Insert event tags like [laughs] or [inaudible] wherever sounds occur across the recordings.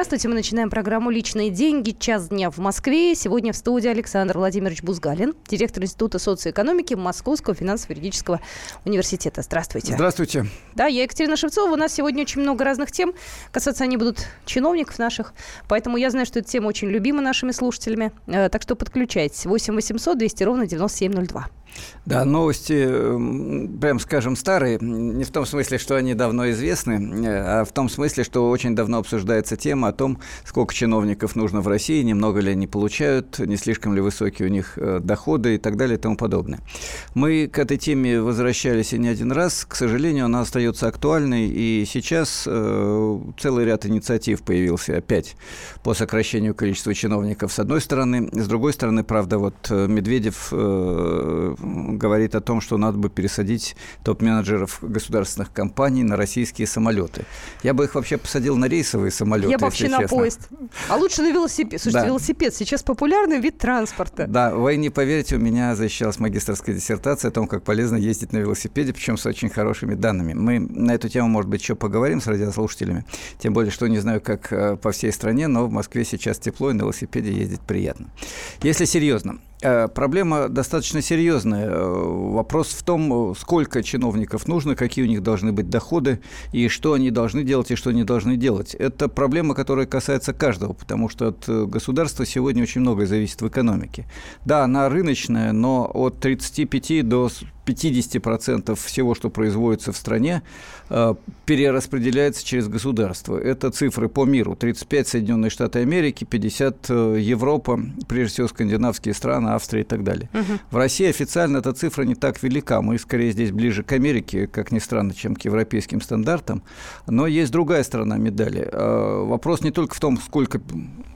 Здравствуйте, мы начинаем программу «Личные деньги». Час дня в Москве. Сегодня в студии Александр Владимирович Бузгалин, директор Института социоэкономики Московского финансово-юридического университета. Здравствуйте. Здравствуйте. Да, я Екатерина Шевцова. У нас сегодня очень много разных тем. Касаться они будут чиновников наших. Поэтому я знаю, что эта тема очень любима нашими слушателями. Э, так что подключайтесь. 8 800 200 ровно 9702. Да, новости, прям скажем, старые. Не в том смысле, что они давно известны, э, а в том смысле, что очень давно обсуждается тема о том, сколько чиновников нужно в России, немного ли они получают, не слишком ли высокие у них э, доходы и так далее и тому подобное. Мы к этой теме возвращались и не один раз. К сожалению, она остается актуальной, и сейчас э, целый ряд инициатив появился опять по сокращению количества чиновников с одной стороны. С другой стороны, правда, вот Медведев говорит о том, что надо бы пересадить топ-менеджеров государственных компаний на российские самолеты. Я бы их вообще посадил на рейсовые самолеты. Я бы вообще на поезд. А лучше на велосипед. Слушайте, да. велосипед сейчас популярный вид транспорта. Да, вы не поверите, у меня защищалась магистрская диссертация о том, как полезно ездить на велосипеде, причем с очень хорошими данными. Мы на эту тему, может быть, еще поговорим с радиослушателями. Тем более, что не знаю, как э, по всей стране, но в Москве сейчас тепло, и на велосипеде ездить приятно. Если серьезно, проблема достаточно серьезная. Э, вопрос в том, сколько чиновников нужно, какие у них должны быть доходы, и что они должны делать, и что не должны делать. Это проблема, которая касается каждого, потому что от э, государства сегодня очень многое зависит в экономике. Да, она рыночная, но от 35 до 50% всего, что производится в стране, э, перераспределяется через государство. Это цифры по миру. 35 Соединенные Штаты Америки, 50 э, Европа, прежде всего скандинавские страны, Австрия и так далее. Угу. В России официально эта цифра не так велика. Мы скорее здесь ближе к Америке, как ни странно, чем к европейским стандартам. Но есть другая сторона медали. Э, вопрос не только в том, сколько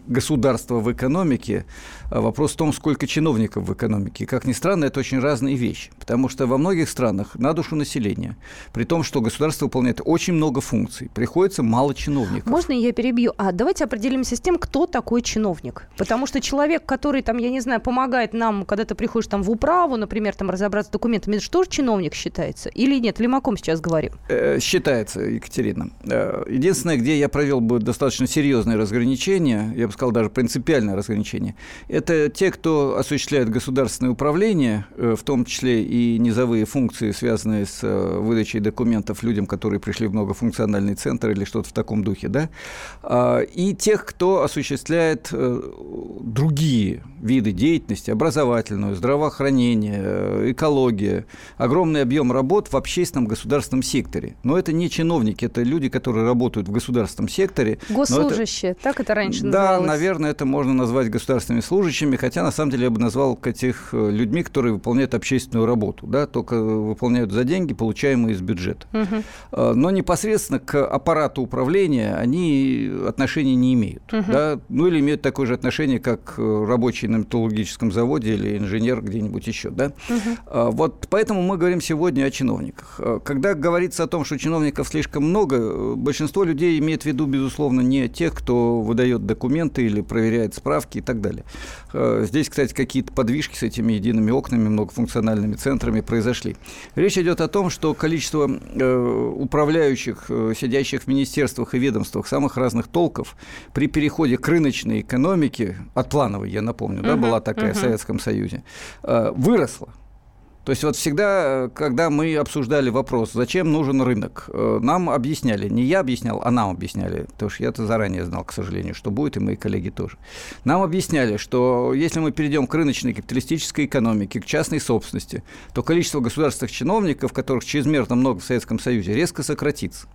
государства в экономике, а вопрос в том, сколько чиновников в экономике. Как ни странно, это очень разные вещи. Потому что во многих странах на душу населения, при том, что государство выполняет очень много функций, приходится мало чиновников. Можно я перебью? А давайте определимся с тем, кто такой чиновник. Потому что человек, который, там, я не знаю, помогает нам, когда ты приходишь там в управу, например, там разобраться с документами, это что же чиновник считается? Или нет? Лимаком сейчас говорим? Э, считается, Екатерина. Э, единственное, где я провел бы достаточно серьезное разграничение, я бы сказал, даже принципиальное разграничение, это те, кто осуществляет государственное управление, э, в том числе и низовые функции, связанные с э, выдачей документов людям, которые пришли в многофункциональный центр или что-то в таком духе, да, а, и тех, кто осуществляет э, другие виды деятельности, образовательную, здравоохранение, экология, огромный объем работ в общественном государственном секторе. Но это не чиновники, это люди, которые работают в государственном секторе. Госслужащие, это... так это раньше называлось? Наверное, это можно назвать государственными служащими, хотя на самом деле я бы назвал этих э, людьми, которые выполняют общественную работу, да, только выполняют за деньги, получаемые из бюджета. Угу. Но непосредственно к аппарату управления они отношения не имеют, угу. да, ну или имеют такое же отношение, как э, рабочий на металлургическом заводе или инженер где-нибудь еще, да. Угу. Вот поэтому мы говорим сегодня о чиновниках. Когда говорится о том, что чиновников слишком много, большинство людей имеет в виду, безусловно, не тех, кто выдает документы или проверяет справки и так далее. Э, здесь, кстати, какие-то подвижки с этими едиными окнами, многофункциональными центрами произошли. Речь идет о том, что количество э, управляющих, э, сидящих в министерствах и ведомствах самых разных толков при переходе к рыночной экономике, от плановой, я напомню, uh-huh, да, была такая uh-huh. в Советском Союзе, выросло. То есть вот всегда, когда мы обсуждали вопрос, зачем нужен рынок, э, нам объясняли, не я объяснял, а нам объясняли, потому что я-то заранее знал, к сожалению, что будет, и мои коллеги тоже. Нам объясняли, что если мы перейдем к рыночной капиталистической экономике, к частной собственности, то количество государственных чиновников, которых чрезмерно много в Советском Союзе, резко сократится.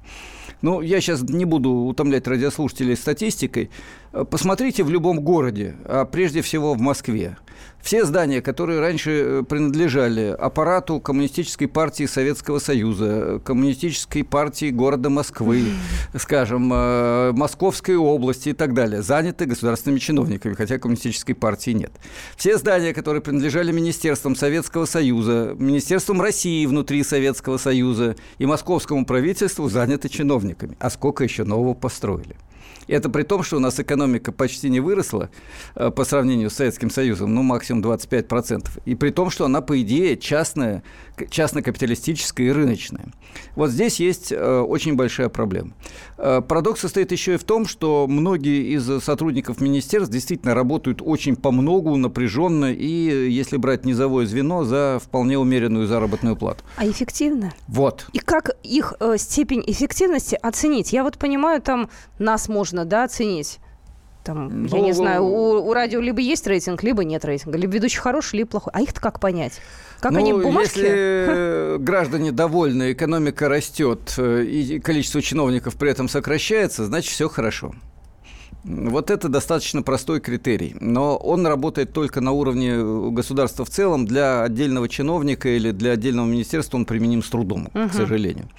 Ну, я сейчас не буду утомлять радиослушателей статистикой. Посмотрите в любом городе, а прежде всего в Москве. Все здания, которые раньше э, принадлежали аппарату Коммунистической партии Советского Союза, Коммунистической партии города Москвы, скажем, э, Московской области и так далее, заняты государственными чиновниками, хотя Коммунистической партии нет. Все здания, которые принадлежали Министерствам Советского Союза, Министерством России внутри Советского Союза и Московскому правительству, заняты чиновниками. А сколько еще нового построили? Это при том, что у нас экономика почти не выросла э, по сравнению с Советским Союзом, ну, максимум 25%. И при том, что она, по идее, частная, частно-капиталистическая и рыночная. Вот здесь есть э, очень большая проблема. Э, парадокс состоит еще и в том, что многие из сотрудников министерств действительно работают очень по многу, напряженно, и, если брать низовое звено, за вполне умеренную заработную плату. А эффективно? Вот. И как их степень эффективности оценить? Я вот понимаю, там нас можно, да, оценить. Там, ну, я не знаю, у, у радио либо есть рейтинг, либо нет рейтинга. Либо ведущий хороший, либо плохой. А их-то как понять? Как ну, они бумажки? Если граждане довольны, экономика растет, э, и количество чиновников при этом сокращается, значит, все хорошо. Вот это достаточно простой критерий, но он работает только на уровне э, государства в целом. Для отдельного чиновника или для отдельного министерства он применим с трудом, угу. к сожалению.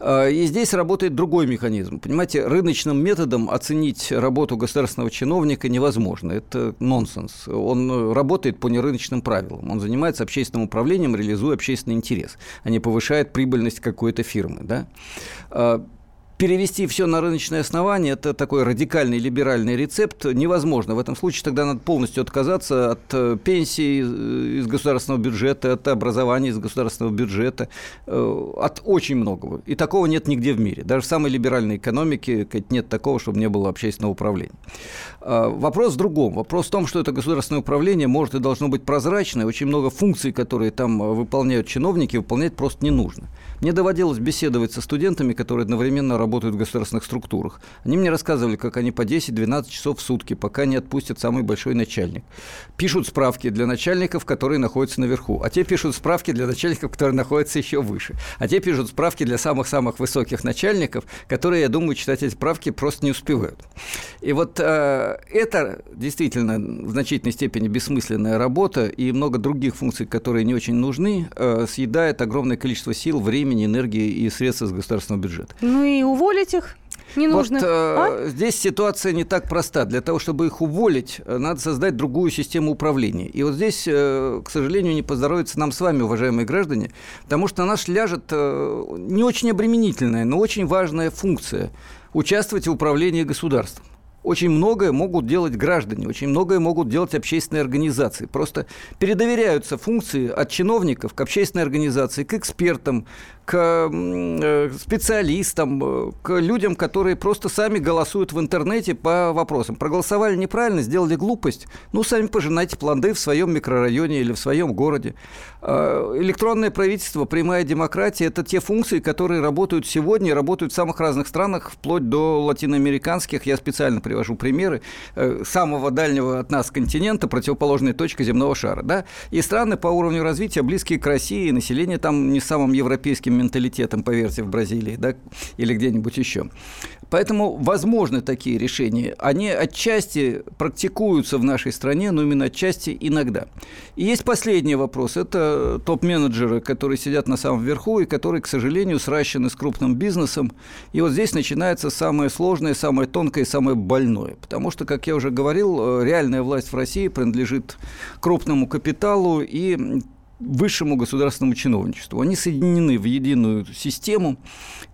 А, и здесь работает другой механизм. Понимаете, рыночным методом оценить работу государственного чиновника невозможно. Это нонсенс. Он работает по нерыночным правилам. Он занимается общественным управлением, реализуя общественный интерес, а не повышает прибыльность какой-то фирмы. Да? Перевести все на рыночное основание – это такой радикальный либеральный рецепт. Невозможно. В этом случае тогда надо полностью отказаться от э, пенсии э, из государственного бюджета, от образования из государственного бюджета, э, от очень многого. И такого нет нигде в мире. Даже в самой либеральной экономике нет такого, чтобы не было общественного управления. А, вопрос в другом. Вопрос в том, что это государственное управление может и должно быть прозрачное. Очень много функций, которые там выполняют чиновники, выполнять просто не нужно. Мне доводилось беседовать со студентами, которые одновременно работают в государственных структурах. Они мне рассказывали, как они по 10-12 часов в сутки, пока не отпустят самый большой начальник. Пишут справки для начальников, которые находятся наверху. А те пишут справки для начальников, которые находятся еще выше. А те пишут справки для самых-самых высоких начальников, которые, я думаю, читать эти справки просто не успевают. И вот э, это действительно в значительной степени бессмысленная работа, и много других функций, которые не очень нужны, э, съедает огромное количество сил, времени, энергии и средств из государственного бюджета. Ну и уволить их не нужно. Вот, э, а? Здесь ситуация не так проста. Для того, чтобы их уволить, э, надо создать другую систему управления. И вот здесь, э, к сожалению, не поздоровится нам с вами, уважаемые граждане, потому что на нас ляжет э, не очень обременительная, но очень важная функция – участвовать в управлении государством очень многое могут делать граждане, очень многое могут делать общественные организации. Просто передоверяются функции от чиновников к общественной организации, к экспертам, к э, специалистам, э, к людям, которые просто сами голосуют в интернете по вопросам. Проголосовали неправильно, сделали глупость, ну, сами пожинайте плоды в своем микрорайоне или в своем городе. А, электронное правительство, прямая демократия – это те функции, которые работают сегодня и работают в самых разных странах, вплоть до латиноамериканских. Я специально привожу примеры э, самого дальнего от нас континента, противоположной точки земного шара. Да? И страны по уровню развития близкие к России, население там не самым европейским менталитетом, поверьте, в Бразилии да, или где-нибудь еще. Поэтому возможны такие решения. Они отчасти практикуются в нашей стране, но именно отчасти иногда. И есть последний вопрос. Это топ-менеджеры, которые сидят на самом верху и которые, к сожалению, сращены с крупным бизнесом. И вот здесь начинается самое сложное, самое тонкое, самое больное. Потому что, как я уже говорил, реальная власть в России принадлежит крупному капиталу, и высшему государственному чиновничеству. Они соединены в единую систему,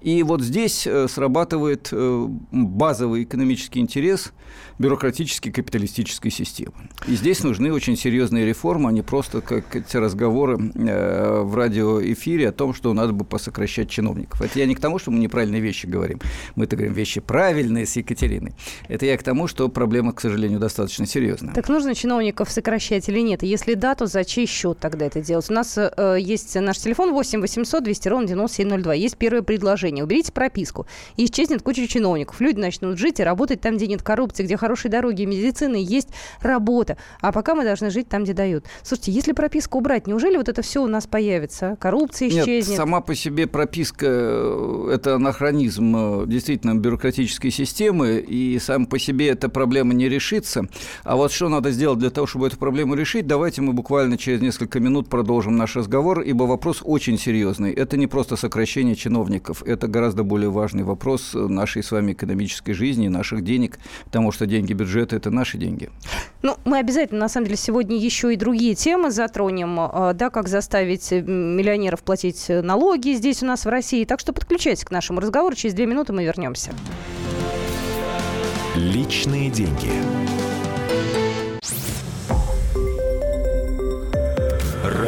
и вот здесь э, срабатывает э, базовый экономический интерес бюрократической капиталистической системы. И здесь нужны очень серьезные реформы, а не просто как эти разговоры э, в радиоэфире о том, что надо бы посокращать чиновников. Это я не к тому, что мы неправильные вещи говорим. Мы-то говорим вещи правильные с Екатериной. Это я к тому, что проблема, к сожалению, достаточно серьезная. Так нужно чиновников сокращать или нет? Если да, то за чей счет тогда это делать? У нас э, есть наш телефон 8 800 200 ровно 9702. Есть первое предложение. Уберите прописку. И исчезнет куча чиновников. Люди начнут жить и работать там, где нет коррупции, где хорошие дороги, медицины, есть работа. А пока мы должны жить там, где дают. Слушайте, если прописку убрать, неужели вот это все у нас появится? Коррупция исчезнет? Нет, сама по себе прописка э, – это анахронизм э, действительно бюрократической системы, и сам по себе эта проблема не решится. А вот что надо сделать для того, чтобы эту проблему решить, давайте мы буквально через несколько минут продолжим наш разговор, ибо вопрос очень серьезный. Это не просто сокращение чиновников, это гораздо более важный вопрос нашей с вами экономической жизни, наших денег, потому что деньги бюджета – это наши деньги. Ну, мы обязательно, на самом деле, сегодня еще и другие темы затронем, а, да, как заставить миллионеров платить налоги здесь у нас в России. Так что подключайтесь к нашему разговору. Через две минуты мы вернемся. Личные деньги.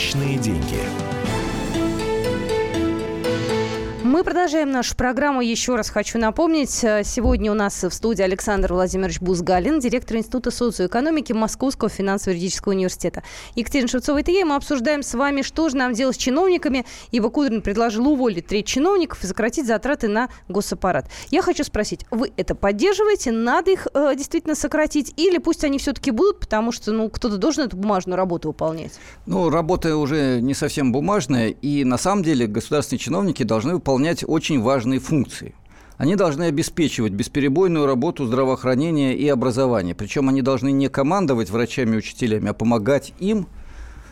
Личные деньги. Мы продолжаем нашу программу. Еще раз хочу напомнить, э, сегодня у нас в студии Александр Владимирович Бузгалин, директор Института социоэкономики Московского финансово-юридического университета. Екатерина Шевцова и я, мы обсуждаем с вами, что же нам делать с чиновниками. Ива Кудрин предложил уволить треть чиновников и сократить затраты на госаппарат. Я хочу спросить, вы это поддерживаете? Надо их э, действительно сократить? Или пусть они все-таки будут, потому что ну, кто-то должен эту бумажную работу выполнять? Ну, работа уже не совсем бумажная, и на самом деле государственные чиновники должны выполнять выполнять очень важные функции. Они должны обеспечивать бесперебойную работу здравоохранения и образования. Причем они должны не командовать врачами и учителями, а помогать им –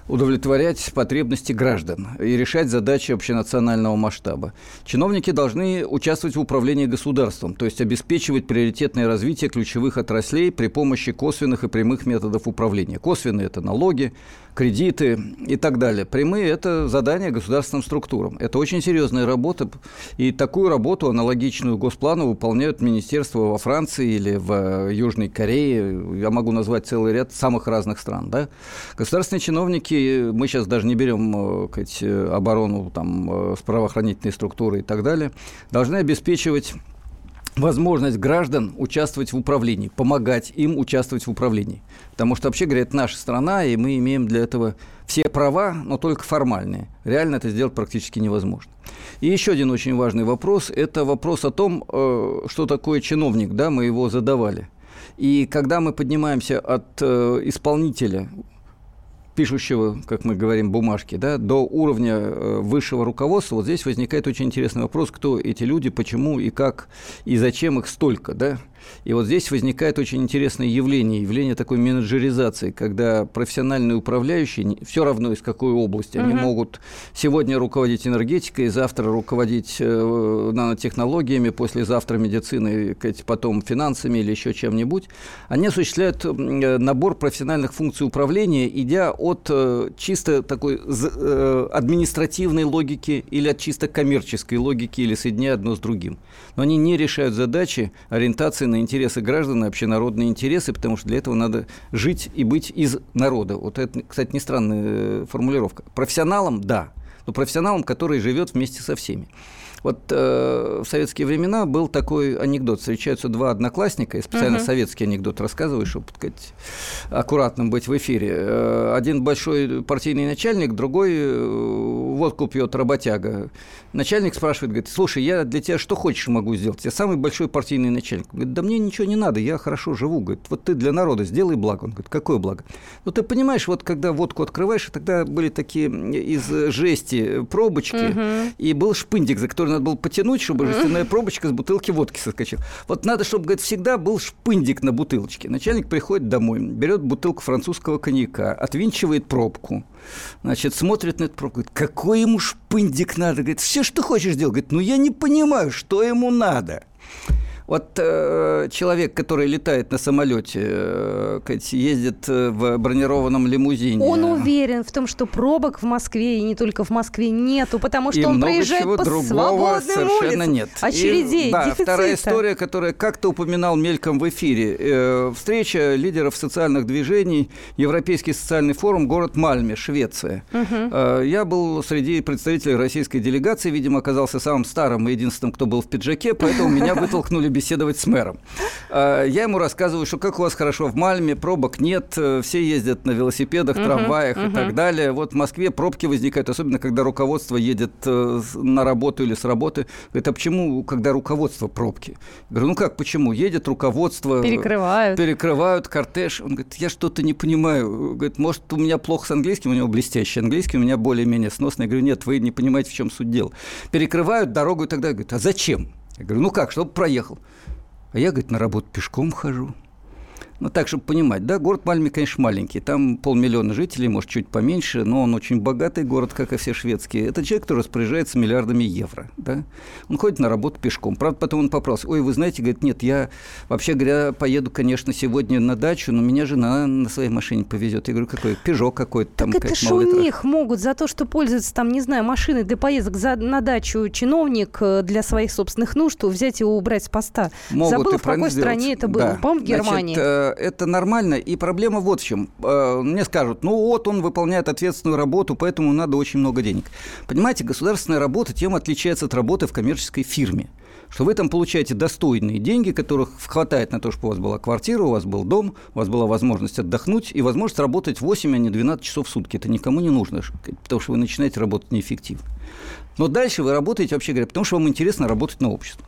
удовлетворять потребности граждан и решать задачи общенационального масштаба. Чиновники должны участвовать в управлении государством, то есть обеспечивать приоритетное развитие ключевых отраслей при помощи косвенных и прямых методов управления. Косвенные – это налоги, кредиты и так далее. Прямые – это задания государственным структурам. Это очень серьезная работа, и такую работу, аналогичную госплану, выполняют министерства во Франции или в Южной Корее. Я могу назвать целый ряд самых разных стран. Да? Государственные чиновники мы сейчас даже не берем сказать, э, оборону, там, э, правоохранительные структуры и так далее, должны обеспечивать возможность граждан участвовать в управлении, помогать им участвовать в управлении. Потому что, вообще говоря, это наша страна, и мы имеем для этого все права, но только формальные. Реально это сделать практически невозможно. И еще один очень важный вопрос – это вопрос о том, э, что такое чиновник, да, мы его задавали. И когда мы поднимаемся от исполнителя пишущего, как мы говорим, бумажки, да, до уровня э, высшего руководства, вот здесь возникает очень интересный вопрос, кто эти люди, почему и как, и зачем их столько, да. И вот здесь возникает очень интересное явление, явление такой менеджеризации, когда профессиональные управляющие, все равно из какой области, угу. они могут сегодня руководить энергетикой, завтра руководить э, нанотехнологиями, послезавтра медициной, потом финансами или еще чем-нибудь, они осуществляют э, набор профессиональных функций управления, идя от э, чисто такой э, административной логики или от чисто коммерческой логики или соединяя одно с другим. Но они не решают задачи ориентации на интересы граждан и общенародные интересы, потому что для этого надо жить и быть из народа. Вот это, кстати, не странная э, формулировка. Профессионалам – да, но профессионалам, который живет вместе со всеми. Вот э, в советские времена был такой анекдот. Встречаются два одноклассника, я специально uh-huh. советский анекдот рассказываю, чтобы сказать, аккуратным быть в эфире. Э, один большой партийный начальник, другой э, водку пьет работяга. Начальник спрашивает, говорит, слушай, я для тебя что хочешь могу сделать? Я самый большой партийный начальник. Говорит, да мне ничего не надо, я хорошо живу. Говорит, вот ты для народа сделай благо. Он говорит, какое благо? Ну, ты понимаешь, вот когда водку открываешь, тогда были такие из жести пробочки, uh-huh. и был шпындик, за который который надо было потянуть, чтобы жестяная пробочка с бутылки водки соскочила. Вот надо, чтобы, говорит, всегда был шпындик на бутылочке. Начальник приходит домой, берет бутылку французского коньяка, отвинчивает пробку, значит, смотрит на эту пробку, говорит, какой ему шпындик надо? Говорит, все, что хочешь делать. Говорит, ну я не понимаю, что ему надо. Вот э, человек, который летает на самолете, э, ездит э, в бронированном лимузине. Он уверен в том, что пробок в Москве и не только в Москве нету, потому что и он проезжает чего по другого свободным совершенно улицам. нет. Очередей, и, да, дефицита. вторая история, которая как-то упоминал мельком в эфире. Э, встреча лидеров социальных движений, Европейский социальный форум, город Мальме, Швеция. Угу. Э, я был среди представителей российской делегации, видимо, оказался самым старым и единственным, кто был в пиджаке, поэтому меня [laughs] вытолкнули беседовать с мэром. А, я ему рассказываю, что как у вас хорошо в Мальме, пробок нет, э, все ездят на велосипедах, трамваях uh-huh, uh-huh. и так далее. Вот в Москве пробки возникают, особенно когда руководство едет э, на работу или с работы. Говорит, а почему, когда руководство пробки? Я говорю, ну как, почему? Едет руководство... Перекрывают. Перекрывают кортеж. Он говорит, я что-то не понимаю. Говорит, может, у меня плохо с английским, у него блестящий английский, у меня более-менее сносный. Я говорю, нет, вы не понимаете, в чем суть дела. Перекрывают дорогу и так далее. Говорит, а зачем? Я говорю, ну как, чтобы проехал. А я, говорит, на работу пешком хожу. Ну, так, чтобы понимать, да, город Мальме, конечно, маленький. Там полмиллиона жителей, может, чуть поменьше, но он очень богатый город, как и все шведские. Это человек, который распоряжается миллиардами евро, да. Он ходит на работу пешком. Правда, потом он попросил, ой, вы знаете, говорит, нет, я, вообще говоря, поеду, конечно, сегодня на дачу, но меня жена на своей машине повезет. Я говорю, какой? Пежо какой-то там. Так это же у них могут за то, что пользуются там, не знаю, машиной для поездок за, на дачу чиновник э, для своих собственных нужд, взять его убрать с поста. Могут Забыла, в какой сделать. стране это было? Да. По-моему, в Германии. Значит, э, это нормально, и проблема вот в чем. Э, мне скажут, ну вот он выполняет ответственную работу, поэтому надо очень много денег. Понимаете, государственная работа тем отличается от работы в коммерческой фирме что вы там получаете достойные деньги, которых хватает на то, чтобы у вас была квартира, у вас был дом, у вас была возможность отдохнуть и возможность работать 8, а не 12 часов в сутки. Это никому не нужно, потому что вы начинаете работать неэффективно. Но дальше вы работаете, вообще говоря, потому что вам интересно работать на общество.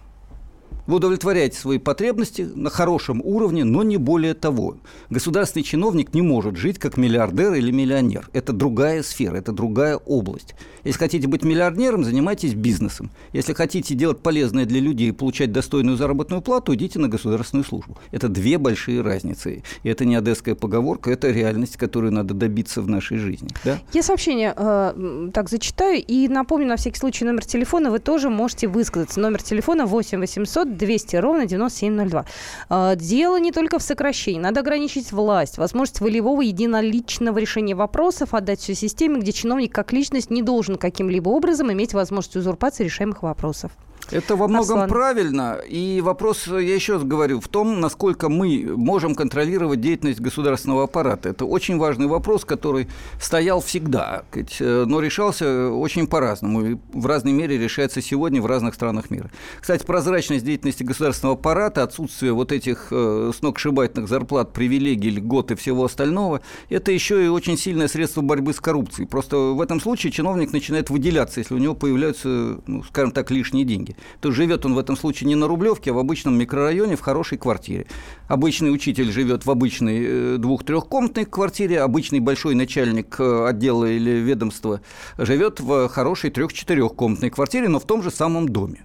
Вы удовлетворяете свои потребности на хорошем уровне, но не более того. Государственный чиновник не может жить как миллиардер или миллионер. Это другая сфера, это другая область. Если хотите быть миллиардером, занимайтесь бизнесом. Если хотите делать полезное для людей и получать достойную заработную плату, идите на государственную службу. Это две большие разницы. И это не одесская поговорка, это реальность, которую надо добиться в нашей жизни. Да? Я сообщение э, так зачитаю и напомню на всякий случай номер телефона. Вы тоже можете высказаться. Номер телефона 8 800 200 ровно 9702. А, дело не только в сокращении. Надо ограничить власть, возможность волевого единоличного решения вопросов, отдать все системе, где чиновник как личность не должен каким-либо образом иметь возможность узурпации решаемых вопросов. Это во многом Аслан. правильно. И вопрос, я еще раз говорю, в том, насколько мы можем контролировать деятельность государственного аппарата. Это очень важный вопрос, который стоял всегда, э, но решался очень по-разному. И в разной мере решается сегодня в разных странах мира. Кстати, прозрачность деятельности государственного аппарата, отсутствие вот этих э, сногсшибательных зарплат, привилегий, льгот и всего остального, это еще и очень сильное средство борьбы с коррупцией. Просто в этом случае чиновник начинает выделяться, если у него появляются, ну, скажем так, лишние деньги. То живет он в этом случае не на Рублевке, а в обычном микрорайоне в хорошей квартире. Обычный учитель живет в обычной э, двух-трехкомнатной квартире, обычный большой начальник э, отдела или ведомства живет в хорошей трех-четырехкомнатной квартире, но в том же самом доме.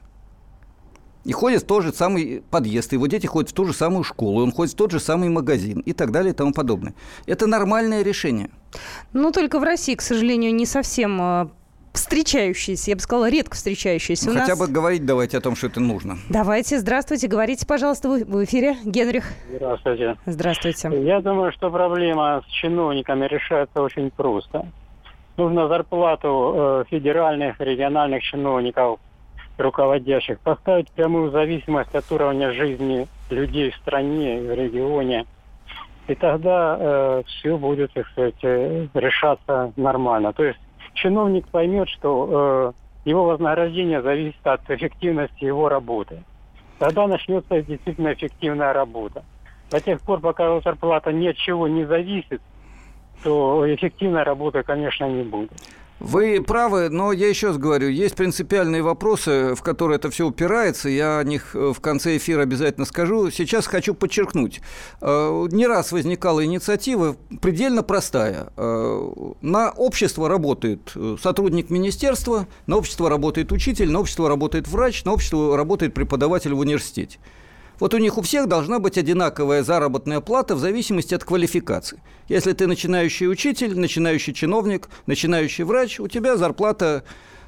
И ходит в тот же самый подъезд, его дети ходят в ту же самую школу, он ходит в тот же самый магазин и так далее и тому подобное. Это нормальное решение. Ну, только в России, к сожалению, не совсем э, встречающиеся, я бы сказала, редко встречающиеся. Ну, хотя нас... бы говорить давайте о том, что это нужно. Давайте, здравствуйте, говорите, пожалуйста, вы в эфире, Генрих. Здравствуйте. Здравствуйте. Я думаю, что проблема с чиновниками решается очень просто. Нужно зарплату э, федеральных, региональных чиновников, руководящих, поставить прямую зависимость от уровня жизни людей в стране, в регионе. И тогда э, все будет, так сказать, э, решаться нормально. То есть чиновник поймет, что э, его вознаграждение зависит от эффективности его работы. Тогда начнется действительно эффективная работа. До тех пор, пока его зарплата ни от чего не зависит, то эффективной работы, конечно, не будет. Вы правы, но я еще раз говорю, есть принципиальные вопросы, в которые это все упирается. Я о них э, в конце эфира обязательно скажу. Сейчас хочу подчеркнуть. Э, не раз возникала инициатива предельно простая. Э, на общество работает сотрудник министерства, на общество работает учитель, на общество работает врач, на общество работает преподаватель в университете. Вот у них у всех должна быть одинаковая заработная плата в зависимости от квалификации. Если ты начинающий учитель, начинающий чиновник, начинающий врач, у тебя зарплата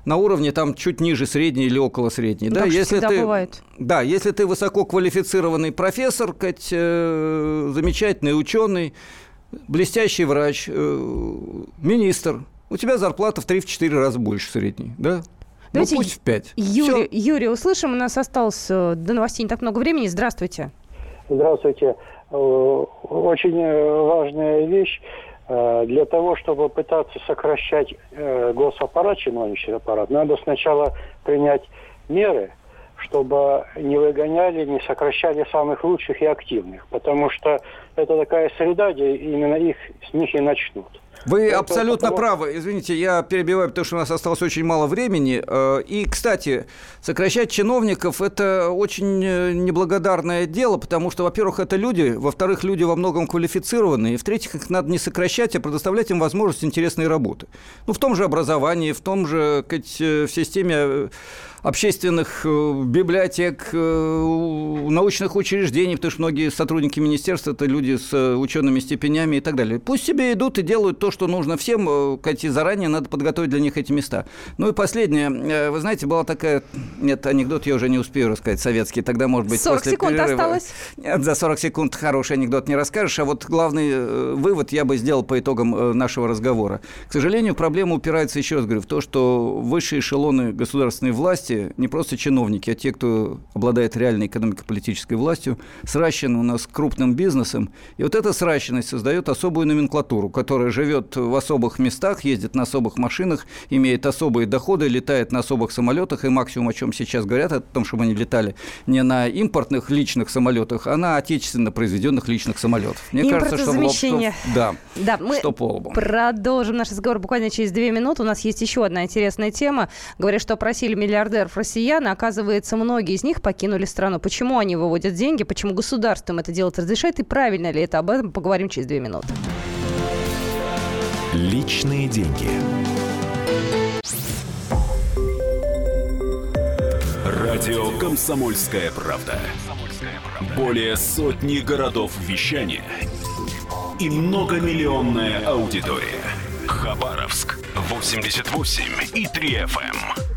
на уровне там чуть ниже средней или около средней. да, если ты, бывает. Да, если ты высококвалифицированный профессор, кать, э, замечательный ученый, блестящий врач, э, министр, у тебя зарплата в 3-4 раза больше средней, да? Ну, Давайте ну, пусть в 5. Юрий, Юрий, услышим, у нас осталось э, до новостей не так много времени. Здравствуйте. Здравствуйте. Э, очень э, важная вещь. Для того, чтобы пытаться сокращать госаппарат, чиновничий аппарат, надо сначала принять меры, чтобы не выгоняли, не сокращали самых лучших и активных. Потому что это такая среда, где именно их, с них и начнут. Вы это, абсолютно потому... правы. Извините, я перебиваю, потому что у нас осталось очень мало времени. Э, и, кстати, сокращать чиновников – это очень э, неблагодарное дело, потому что, во-первых, это люди, во-вторых, люди во многом квалифицированные, и, в-третьих, их надо не сокращать, а предоставлять им возможность интересной работы. Ну, в том же образовании, в том же, сказать, э, в системе общественных э, библиотек, э, научных учреждений, потому что многие сотрудники министерства – это люди с э, учеными степенями и так далее. Пусть себе идут и делают то, что нужно всем, кстати, заранее надо подготовить для них эти места. Ну и последнее. Вы знаете, была такая... Нет, анекдот я уже не успею рассказать, советский. Тогда, может быть, 40 после секунд перерыва... осталось. Нет, за 40 секунд хороший анекдот не расскажешь. А вот главный вывод я бы сделал по итогам нашего разговора. К сожалению, проблема упирается, еще раз говорю, в то, что высшие эшелоны государственной власти не просто чиновники, а те, кто обладает реальной экономико-политической властью, сращены у нас крупным бизнесом. И вот эта сращенность создает особую номенклатуру, которая живет в особых местах, ездит на особых машинах, имеет особые доходы, летает на особых самолетах. И максимум, о чем сейчас говорят, о том, чтобы они летали не на импортных личных самолетах, а на отечественно произведенных личных самолетов. Мне кажется, что лоб, что, да, да, мы что по лбу. продолжим наш разговор буквально через две минуты. У нас есть еще одна интересная тема. Говорят, что просили миллиардер миллиардеров россиян, оказывается, многие из них покинули страну. Почему они выводят деньги, почему государство им это делать разрешает и правильно ли это? Об этом поговорим через две минуты. Личные деньги. Радио «Комсомольская правда». Более сотни городов вещания и многомиллионная аудитория. Хабаровск 88 и 3 FM.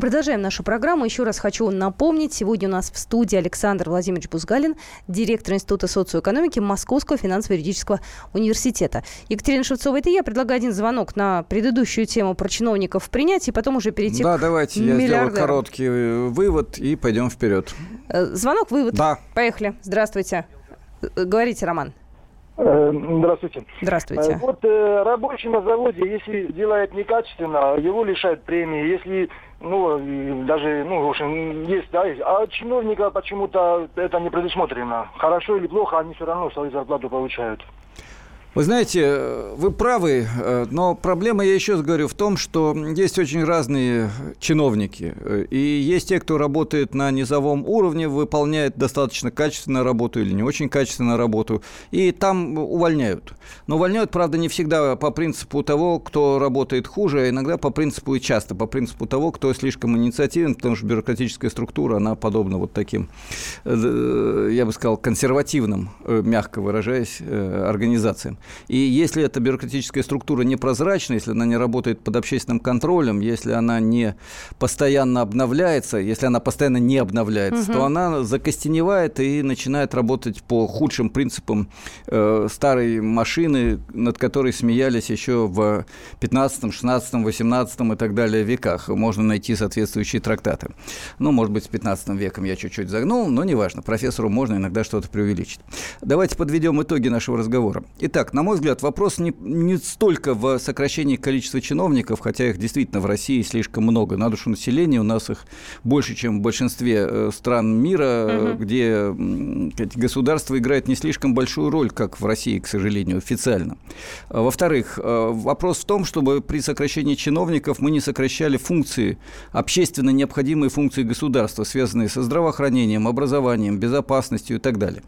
Мы продолжаем нашу программу. Еще раз хочу напомнить, сегодня у нас в студии Александр Владимирович Бузгалин, директор Института социоэкономики Московского финансово-юридического университета. Екатерина Шевцова, это я. Предлагаю один звонок на предыдущую тему про чиновников принять, и потом уже перейти да, к давайте я сделаю короткий э, вывод и пойдем вперед. Э, звонок, вывод. Да. Поехали. Здравствуйте. Э, говорите, Роман. Здравствуйте. Здравствуйте. Вот э, рабочий на заводе, если делает некачественно, его лишают премии. Если ну, даже, ну, в общем, есть, да, есть. А чиновника почему-то это не предусмотрено. Хорошо или плохо, они все равно свою зарплату получают. Вы знаете, вы правы, э, но проблема, я еще раз говорю, в том, что есть очень разные чиновники. И есть те, кто работает на низовом уровне, выполняет достаточно качественную работу или не очень качественную работу, и там увольняют. Но увольняют, правда, не всегда по принципу того, кто работает хуже, а иногда по принципу и часто по принципу того, кто слишком инициативен, потому что бюрократическая структура, она подобна вот таким, э, я бы сказал, консервативным, э, мягко выражаясь, организациям. И если эта бюрократическая структура непрозрачна, если она не работает под общественным контролем, если она не постоянно обновляется, если она постоянно не обновляется, угу. то она закостеневает и начинает работать по худшим принципам э, старой машины, над которой смеялись еще в 15, 16, 18 и так далее веках. Можно найти соответствующие трактаты. Ну, может быть, с 15 веком я чуть-чуть загнул, но неважно. Профессору можно иногда что-то преувеличить. Давайте подведем итоги нашего разговора. Итак, на мой взгляд, вопрос не, не столько в сокращении количества чиновников, хотя их действительно в России слишком много. На душу населения у нас их больше, чем в большинстве э, стран мира, угу. где государство играет не слишком большую роль, как в России, к сожалению, официально. А, во-вторых, э, вопрос в том, чтобы при сокращении чиновников мы не сокращали функции, общественно необходимые функции государства, связанные со здравоохранением, образованием, безопасностью и так далее.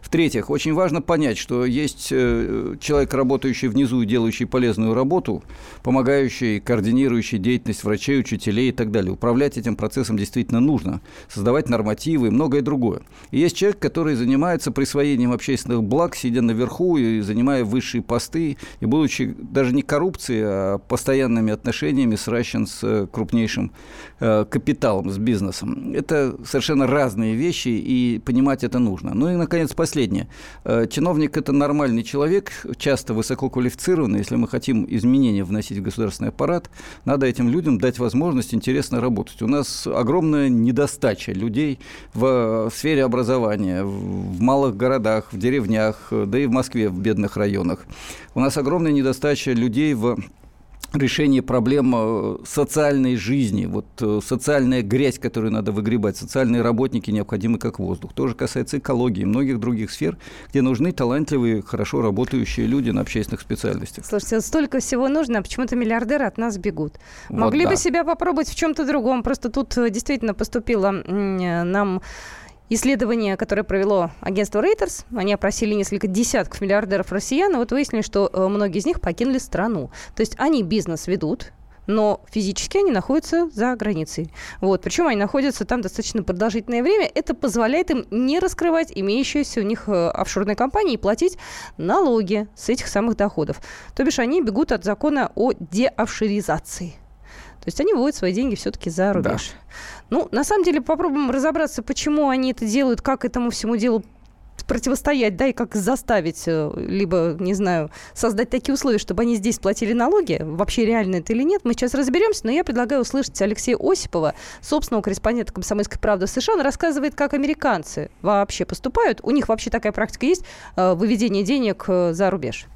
В-третьих, очень важно понять, что есть э, человек, работающий внизу и делающий полезную работу, помогающий, координирующий деятельность врачей, учителей и так далее. Управлять этим процессом действительно нужно, создавать нормативы и многое другое. И есть человек, который занимается присвоением общественных благ, сидя наверху и занимая высшие посты, и будучи даже не коррупцией, а постоянными отношениями сращен с крупнейшим э, капиталом, с бизнесом. Это совершенно разные вещи, и понимать это нужно. Ну и, наконец, последнее. Э, чиновник – это нормальный человек, часто высококвалифицированы. Если мы хотим изменения вносить в государственный аппарат, надо этим людям дать возможность интересно работать. У нас огромная недостача людей в сфере образования, в малых городах, в деревнях, да и в Москве, в бедных районах. У нас огромная недостача людей в решение проблем э, социальной жизни, вот э, социальная грязь, которую надо выгребать, социальные работники необходимы как воздух. Тоже касается экологии и многих других сфер, где нужны талантливые, хорошо работающие люди на общественных специальностях. Слушайте, столько всего нужно, а почему-то миллиардеры от нас бегут. Вот Могли да. бы себя попробовать в чем-то другом. Просто тут э, действительно поступило нам исследование, которое провело агентство Reuters, они опросили несколько десятков миллиардеров россиян, и вот выяснили, что э, многие из них покинули страну. То есть они бизнес ведут, но физически они находятся за границей. Вот. Причем они находятся там достаточно продолжительное время. Это позволяет им не раскрывать имеющиеся у них э, офшорные компании и платить налоги с этих самых доходов. То бишь они бегут от закона о деофшоризации. То есть они выводят свои деньги все-таки за рубеж. Да. Ну, на самом деле, попробуем разобраться, почему они это делают, как этому всему делу противостоять, да, и как заставить, э, либо, не знаю, создать такие условия, чтобы они здесь платили налоги, вообще реально это или нет, мы сейчас разберемся, но я предлагаю услышать Алексея Осипова, собственного корреспондента «Комсомольской правды» в США. Он рассказывает, как американцы вообще поступают. У них вообще такая практика есть, э, выведение денег э, за рубеж.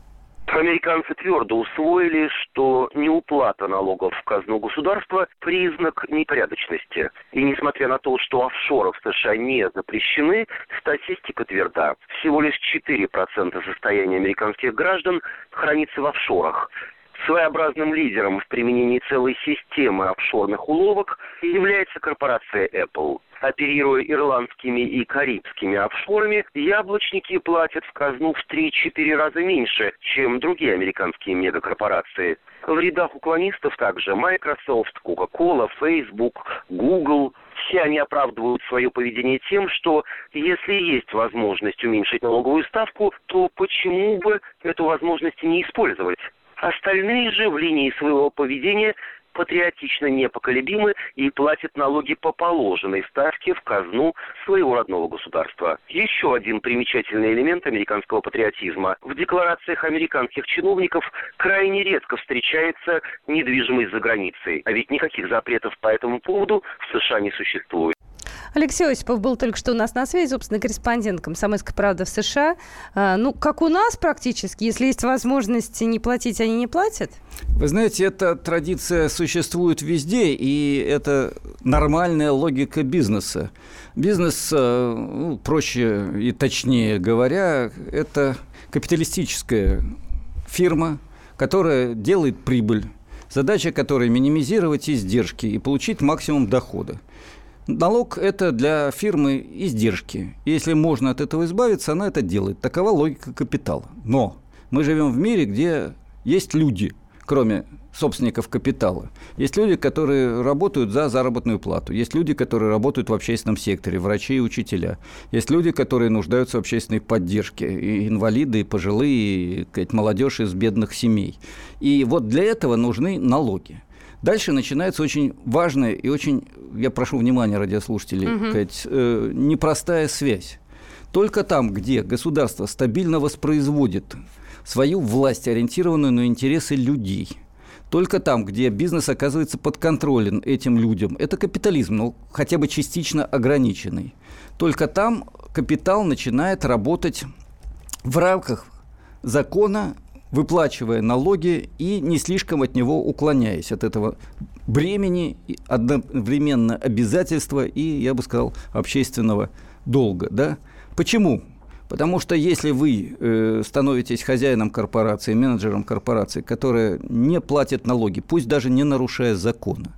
Американцы твердо усвоили, что неуплата налогов в казну государства – признак непорядочности. И несмотря на то, что офшоры в США не запрещены, статистика тверда. Всего лишь 4% состояния американских граждан хранится в офшорах. Своеобразным лидером в применении целой системы офшорных уловок является корпорация Apple. Оперируя ирландскими и карибскими офшорами, яблочники платят в казну в 3-4 раза меньше, чем другие американские мегакорпорации. В рядах уклонистов также Microsoft, Coca-Cola, Facebook, Google. Все они оправдывают свое поведение тем, что если есть возможность уменьшить налоговую ставку, то почему бы эту возможность не использовать? Остальные же в линии своего поведения патриотично непоколебимы и платят налоги по положенной ставке в казну своего родного государства. Еще один примечательный элемент американского патриотизма. В декларациях американских чиновников крайне редко встречается недвижимость за границей. А ведь никаких запретов по этому поводу в США не существует. Алексей Осипов был только что у нас на связи, собственно, корреспондент «Комсомольской правды» в США. А, ну, как у нас практически, если есть возможность не платить, они не платят? Вы знаете, эта традиция существует везде, и это нормальная логика бизнеса. Бизнес, э, ну, проще и точнее говоря, это капиталистическая фирма, которая делает прибыль, задача которой минимизировать издержки и получить максимум дохода. Налог – это для фирмы издержки. Если можно от этого избавиться, она это делает. Такова логика капитала. Но мы живем в мире, где есть люди, кроме собственников капитала. Есть люди, которые работают за заработную плату. Есть люди, которые работают в общественном секторе, врачи и учителя. Есть люди, которые нуждаются в общественной поддержке. И инвалиды, и пожилые, и молодежь из бедных семей. И вот для этого нужны налоги. Дальше начинается очень важная и очень, я прошу внимания радиослушателей, угу. сказать, э, непростая связь. Только там, где государство стабильно воспроизводит свою власть, ориентированную на интересы людей, только там, где бизнес оказывается подконтролен этим людям, это капитализм, но ну, хотя бы частично ограниченный. Только там капитал начинает работать в рамках закона выплачивая налоги и не слишком от него уклоняясь от этого бремени, одновременно обязательства и, я бы сказал, общественного долга. Да? Почему? Потому что если вы э, становитесь хозяином корпорации, менеджером корпорации, которая не платит налоги, пусть даже не нарушая закона,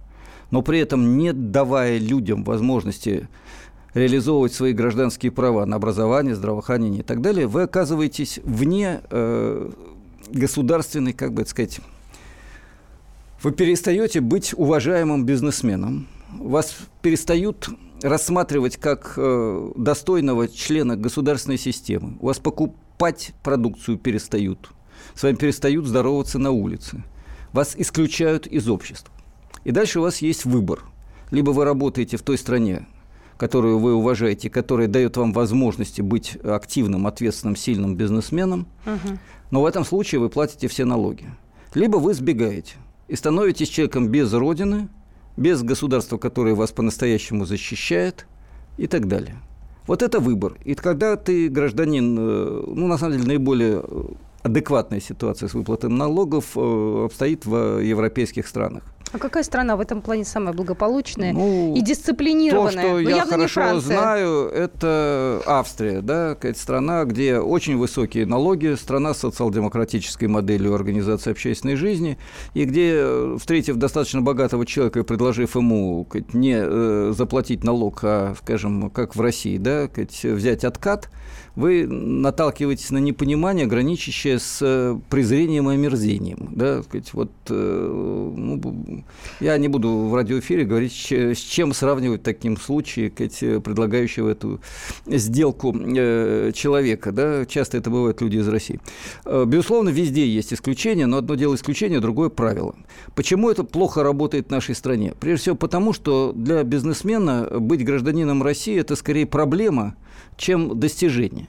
но при этом не давая людям возможности реализовывать свои гражданские права на образование, здравоохранение и так далее, вы оказываетесь вне э, государственный, как бы сказать, вы перестаете быть уважаемым бизнесменом, вас перестают рассматривать как э, достойного члена государственной системы, у вас покупать продукцию перестают, с вами перестают здороваться на улице, вас исключают из общества. И дальше у вас есть выбор. Либо вы работаете в той стране, которую вы уважаете, которая дает вам возможности быть активным, ответственным, сильным бизнесменом, угу. но в этом случае вы платите все налоги. Либо вы сбегаете и становитесь человеком без родины, без государства, которое вас по-настоящему защищает и так далее. Вот это выбор. И когда ты гражданин, э, ну, на самом деле, наиболее э, адекватная ситуация с выплатой налогов э, обстоит в европейских странах. А какая страна в этом плане самая благополучная ну, и дисциплинированная? То, что ну, я хорошо знаю, это Австрия, да, какая-то страна, где очень высокие налоги, страна с социал-демократической моделью организации общественной жизни, и где, встретив достаточно богатого человека и предложив ему не э, заплатить налог, а, скажем, как в России, да, взять откат, вы наталкиваетесь на непонимание, граничащее с э, презрением и омерзением. Да, сказать, вот, э, ну, я не буду в радиоэфире говорить, с чем сравнивать таким случае сказать, предлагающего эту сделку э, человека. Да, часто это бывают люди из России. Безусловно, везде есть исключения, но одно дело исключение, другое правило. Почему это плохо работает в нашей стране? Прежде всего потому, что для бизнесмена быть гражданином России – это скорее проблема, чем достижение.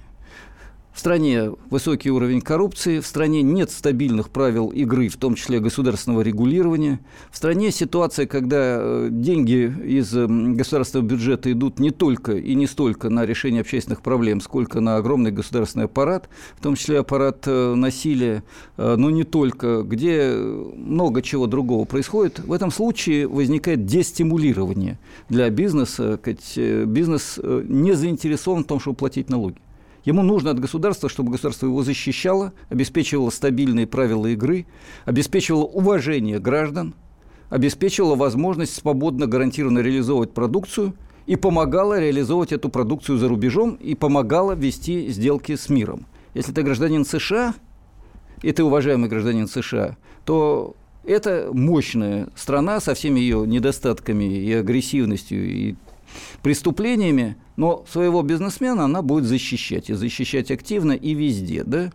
В стране высокий уровень коррупции, в стране нет стабильных правил игры, в том числе государственного регулирования. В стране ситуация, когда э, деньги из государственного бюджета идут не только и не столько на решение общественных проблем, сколько на огромный государственный аппарат, в том числе аппарат э, насилия, э, но не только, где много чего другого происходит. В этом случае возникает дестимулирование для бизнеса. Бизнес не заинтересован в том, чтобы платить налоги. Ему нужно от государства, чтобы государство его защищало, обеспечивало стабильные правила игры, обеспечивало уважение граждан, обеспечивало возможность свободно, гарантированно реализовывать продукцию и помогало реализовывать эту продукцию за рубежом и помогало вести сделки с миром. Если ты гражданин США, и ты уважаемый гражданин США, то это мощная страна со всеми ее недостатками и агрессивностью и преступлениями, но своего бизнесмена она будет защищать, и защищать активно и везде, да,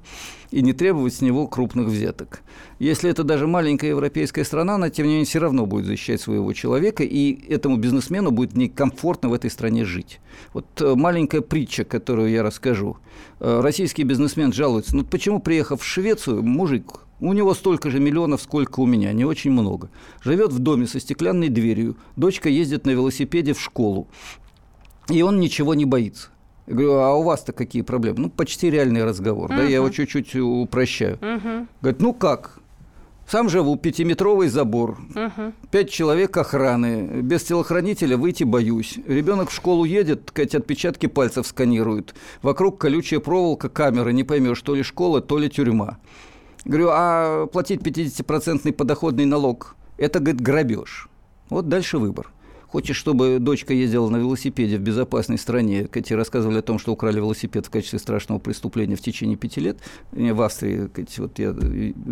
и не требовать с него крупных взяток. Если это даже маленькая европейская страна, она, тем не менее, все равно будет защищать своего человека, и этому бизнесмену будет некомфортно в этой стране жить. Вот э, маленькая притча, которую я расскажу. Э, российский бизнесмен жалуется, ну почему, приехав в Швецию, мужик у него столько же миллионов, сколько у меня, не очень много. Живет в доме со стеклянной дверью. Дочка ездит на велосипеде в школу. И он ничего не боится. Я говорю, а у вас-то какие проблемы? Ну, почти реальный разговор. Uh-huh. Да, я его чуть-чуть упрощаю. Uh-huh. Говорит, ну как? Сам живу, пятиметровый забор, uh-huh. пять человек охраны, без телохранителя выйти боюсь. Ребенок в школу едет, сказать, отпечатки пальцев сканируют. Вокруг колючая проволока, камеры, не поймешь, то ли школа, то ли тюрьма. Говорю, а платить 50-процентный подоходный налог – это, говорит, грабеж. Вот дальше выбор. Хочешь, чтобы дочка ездила на велосипеде в безопасной стране? Кэти рассказывали о том, что украли велосипед в качестве страшного преступления в течение пяти лет. В Австрии, Кэти, вот я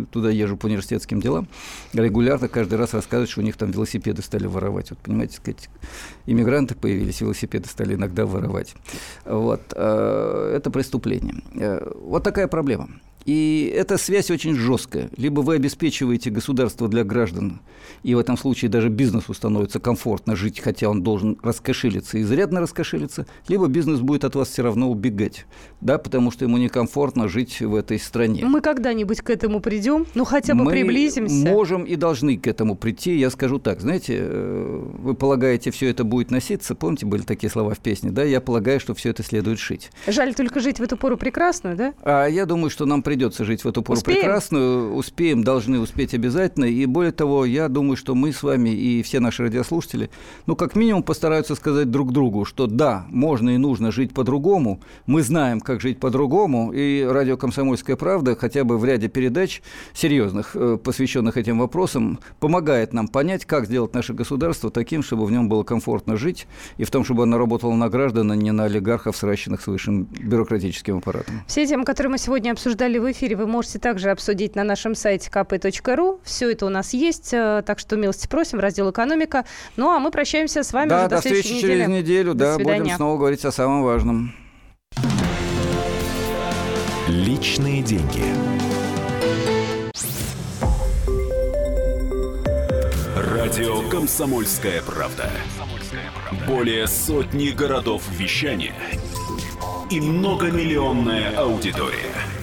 туда езжу по университетским делам, регулярно каждый раз рассказывают, что у них там велосипеды стали воровать. Вот, понимаете, Кэти, иммигранты появились, велосипеды стали иногда воровать. Вот. Э, это преступление. Э, вот такая проблема. И эта связь очень жесткая. Либо вы обеспечиваете государство для граждан, и в этом случае даже бизнесу становится комфортно жить, хотя он должен раскошелиться, изрядно раскошелиться, либо бизнес будет от вас все равно убегать, да, потому что ему некомфортно жить в этой стране. Мы когда-нибудь к этому придем? Ну, хотя бы Мы приблизимся? можем и должны к этому прийти. Я скажу так, знаете, э, вы полагаете, все это будет носиться? Помните, были такие слова в песне, да? Я полагаю, что все это следует шить. Жаль только жить в эту пору прекрасно, да? А я думаю, что нам придется жить в эту пору успеем? прекрасную. Успеем, должны успеть обязательно. И более того, я думаю, что мы с вами и все наши радиослушатели, ну, как минимум, постараются сказать друг другу, что да, можно и нужно жить по-другому. Мы знаем, как жить по-другому. И радио «Комсомольская правда» хотя бы в ряде передач серьезных, э, посвященных этим вопросам, помогает нам понять, как сделать наше государство таким, чтобы в нем было комфортно жить, и в том, чтобы оно работало на граждан, а не на олигархов, сращенных с высшим бюрократическим аппаратом. Все темы, которые мы сегодня обсуждали в эфире, вы можете также обсудить на нашем сайте kp.ru. Все это у нас есть, э, так что милости просим, раздел «Экономика». Ну, а мы прощаемся с вами да, уже до, до встречи через неделю. До да, свидания. будем снова говорить о самом важном. Личные деньги. Радио «Комсомольская правда». Более сотни городов вещания – и многомиллионная аудитория.